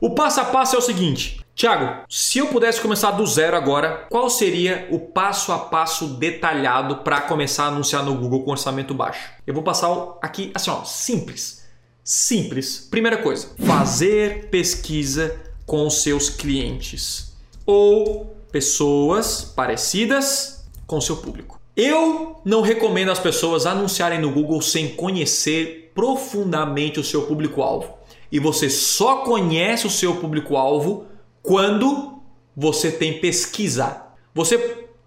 O passo a passo é o seguinte: Tiago, se eu pudesse começar do zero agora, qual seria o passo a passo detalhado para começar a anunciar no Google com orçamento baixo? Eu vou passar aqui assim, ó, simples. Simples. Primeira coisa, fazer pesquisa com seus clientes ou pessoas parecidas com seu público. Eu não recomendo as pessoas anunciarem no Google sem conhecer profundamente o seu público-alvo. E você só conhece o seu público-alvo quando você tem pesquisa. Você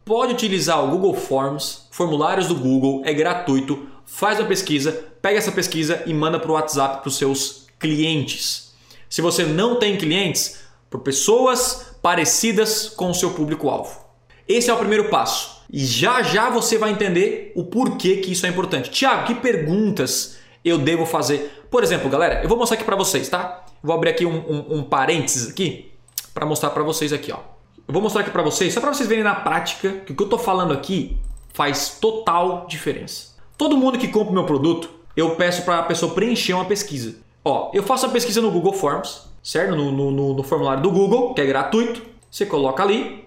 pode utilizar o Google Forms, formulários do Google, é gratuito. Faz uma pesquisa, pega essa pesquisa e manda para o WhatsApp para os seus clientes. Se você não tem clientes, por pessoas parecidas com o seu público-alvo. Esse é o primeiro passo. E já já você vai entender o porquê que isso é importante. Tiago, que perguntas eu devo fazer? Por exemplo, galera, eu vou mostrar aqui para vocês, tá? vou abrir aqui um, um, um parênteses aqui para mostrar para vocês aqui, ó. Eu vou mostrar aqui para vocês, só para vocês verem na prática que o que eu tô falando aqui faz total diferença. Todo mundo que compra meu produto, eu peço para a pessoa preencher uma pesquisa. Ó, eu faço a pesquisa no Google Forms, certo? No, no, no, formulário do Google, que é gratuito. Você coloca ali.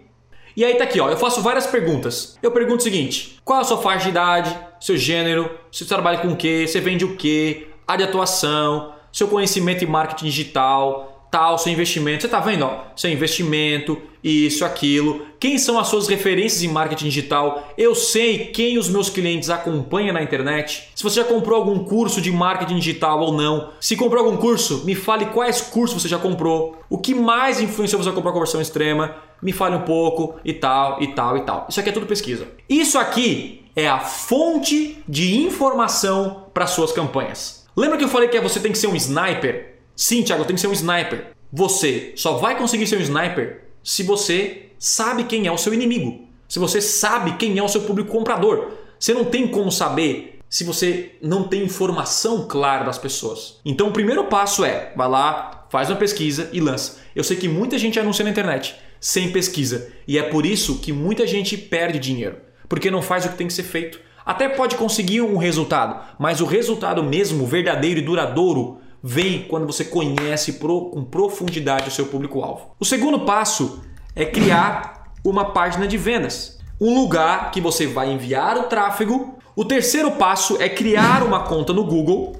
E aí tá aqui, ó. Eu faço várias perguntas. Eu pergunto o seguinte: qual a sua faixa de idade, seu gênero, você trabalha com o quê, você vende o quê, área de atuação, seu conhecimento em marketing digital, tal, seu investimento. Você está vendo? Ó, seu investimento, isso, aquilo. Quem são as suas referências em marketing digital? Eu sei quem os meus clientes acompanham na internet. Se você já comprou algum curso de marketing digital ou não. Se comprou algum curso, me fale quais cursos você já comprou. O que mais influenciou você a comprar conversão extrema? Me fale um pouco e tal, e tal, e tal. Isso aqui é tudo pesquisa. Isso aqui é a fonte de informação para suas campanhas. Lembra que eu falei que você tem que ser um sniper? Sim, Thiago, tem que ser um sniper. Você só vai conseguir ser um sniper se você sabe quem é o seu inimigo. Se você sabe quem é o seu público comprador. Você não tem como saber se você não tem informação clara das pessoas. Então o primeiro passo é, vai lá, faz uma pesquisa e lança. Eu sei que muita gente anuncia na internet sem pesquisa e é por isso que muita gente perde dinheiro, porque não faz o que tem que ser feito. Até pode conseguir um resultado, mas o resultado mesmo verdadeiro e duradouro vem quando você conhece com profundidade o seu público-alvo. O segundo passo é criar uma página de vendas, um lugar que você vai enviar o tráfego. O terceiro passo é criar uma conta no Google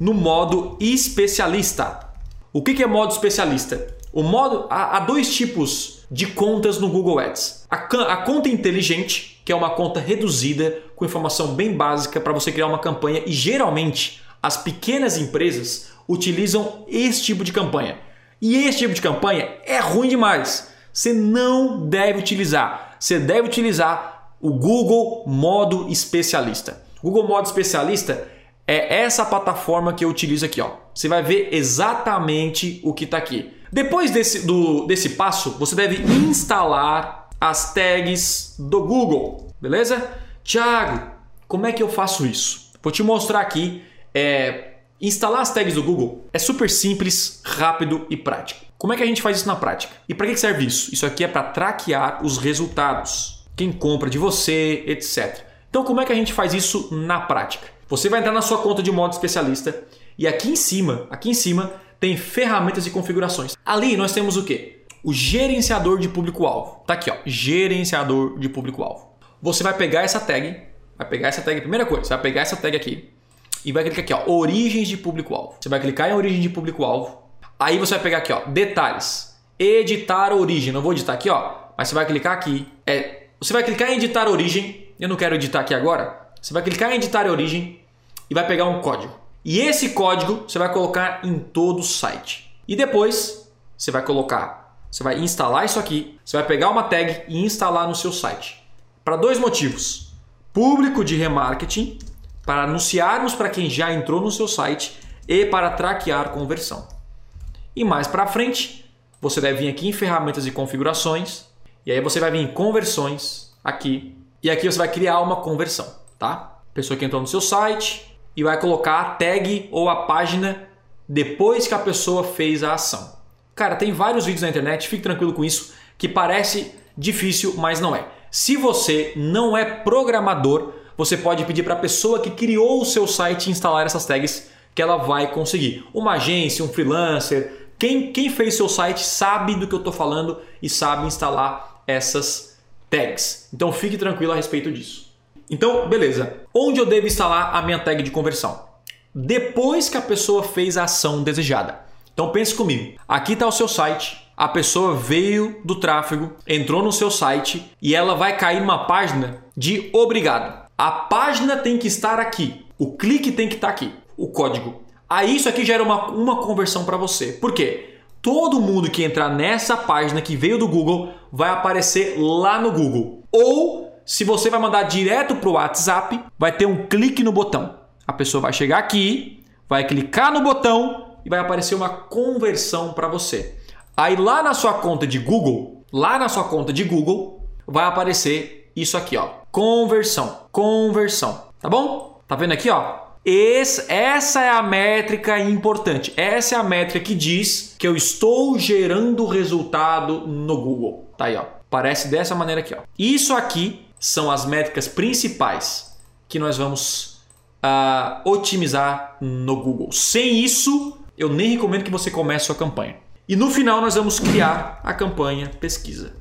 no modo especialista. O que é modo especialista? O modo há, há dois tipos de contas no Google Ads. A, a conta inteligente, que é uma conta reduzida com informação bem básica para você criar uma campanha e geralmente as pequenas empresas utilizam esse tipo de campanha. E esse tipo de campanha é ruim demais. Você não deve utilizar. Você deve utilizar o Google Modo Especialista. Google Modo Especialista é essa plataforma que eu utilizo aqui. Ó. Você vai ver exatamente o que está aqui. Depois desse, do, desse passo, você deve instalar as tags do Google, beleza? Tiago, como é que eu faço isso? Vou te mostrar aqui. É, Instalar as tags do Google é super simples, rápido e prático. Como é que a gente faz isso na prática? E para que serve isso? Isso aqui é para traquear os resultados, quem compra de você, etc. Então, como é que a gente faz isso na prática? Você vai entrar na sua conta de modo especialista e aqui em cima, aqui em cima tem ferramentas e configurações. Ali nós temos o que? O gerenciador de público-alvo. Tá aqui, ó, gerenciador de público-alvo. Você vai pegar essa tag, vai pegar essa tag, primeira coisa, você vai pegar essa tag aqui, e vai clicar aqui, ó, origens de público-alvo. Você vai clicar em origem de público-alvo. Aí você vai pegar aqui, ó, detalhes. Editar origem. Não vou editar aqui, ó, mas você vai clicar aqui. É, você vai clicar em editar origem. Eu não quero editar aqui agora. Você vai clicar em editar origem e vai pegar um código. E esse código você vai colocar em todo o site. E depois você vai colocar, você vai instalar isso aqui. Você vai pegar uma tag e instalar no seu site. Para dois motivos: público de remarketing para anunciarmos para quem já entrou no seu site e para traquear conversão. E mais para frente, você deve vir aqui em ferramentas e configurações, e aí você vai vir em conversões aqui, e aqui você vai criar uma conversão, tá? Pessoa que entrou no seu site e vai colocar a tag ou a página depois que a pessoa fez a ação. Cara, tem vários vídeos na internet, fique tranquilo com isso, que parece difícil, mas não é. Se você não é programador, você pode pedir para a pessoa que criou o seu site instalar essas tags que ela vai conseguir. Uma agência, um freelancer, Quem, quem fez seu site sabe do que eu estou falando e sabe instalar essas tags. Então fique tranquilo a respeito disso. Então, beleza. Onde eu devo instalar a minha tag de conversão? Depois que a pessoa fez a ação desejada. Então pense comigo. Aqui está o seu site. A pessoa veio do tráfego, entrou no seu site e ela vai cair numa página de obrigado. A página tem que estar aqui. O clique tem que estar aqui. O código. Aí isso aqui gera uma, uma conversão para você. Por quê? Todo mundo que entrar nessa página que veio do Google vai aparecer lá no Google. Ou se você vai mandar direto para o WhatsApp, vai ter um clique no botão. A pessoa vai chegar aqui, vai clicar no botão e vai aparecer uma conversão para você. Aí lá na sua conta de Google, lá na sua conta de Google, vai aparecer isso aqui, ó. Conversão, conversão, tá bom? Tá vendo aqui, ó? Esse, essa é a métrica importante. Essa é a métrica que diz que eu estou gerando resultado no Google. Tá aí, ó. Parece dessa maneira aqui, ó. Isso aqui são as métricas principais que nós vamos uh, otimizar no Google. Sem isso, eu nem recomendo que você comece a sua campanha. E no final nós vamos criar a campanha pesquisa.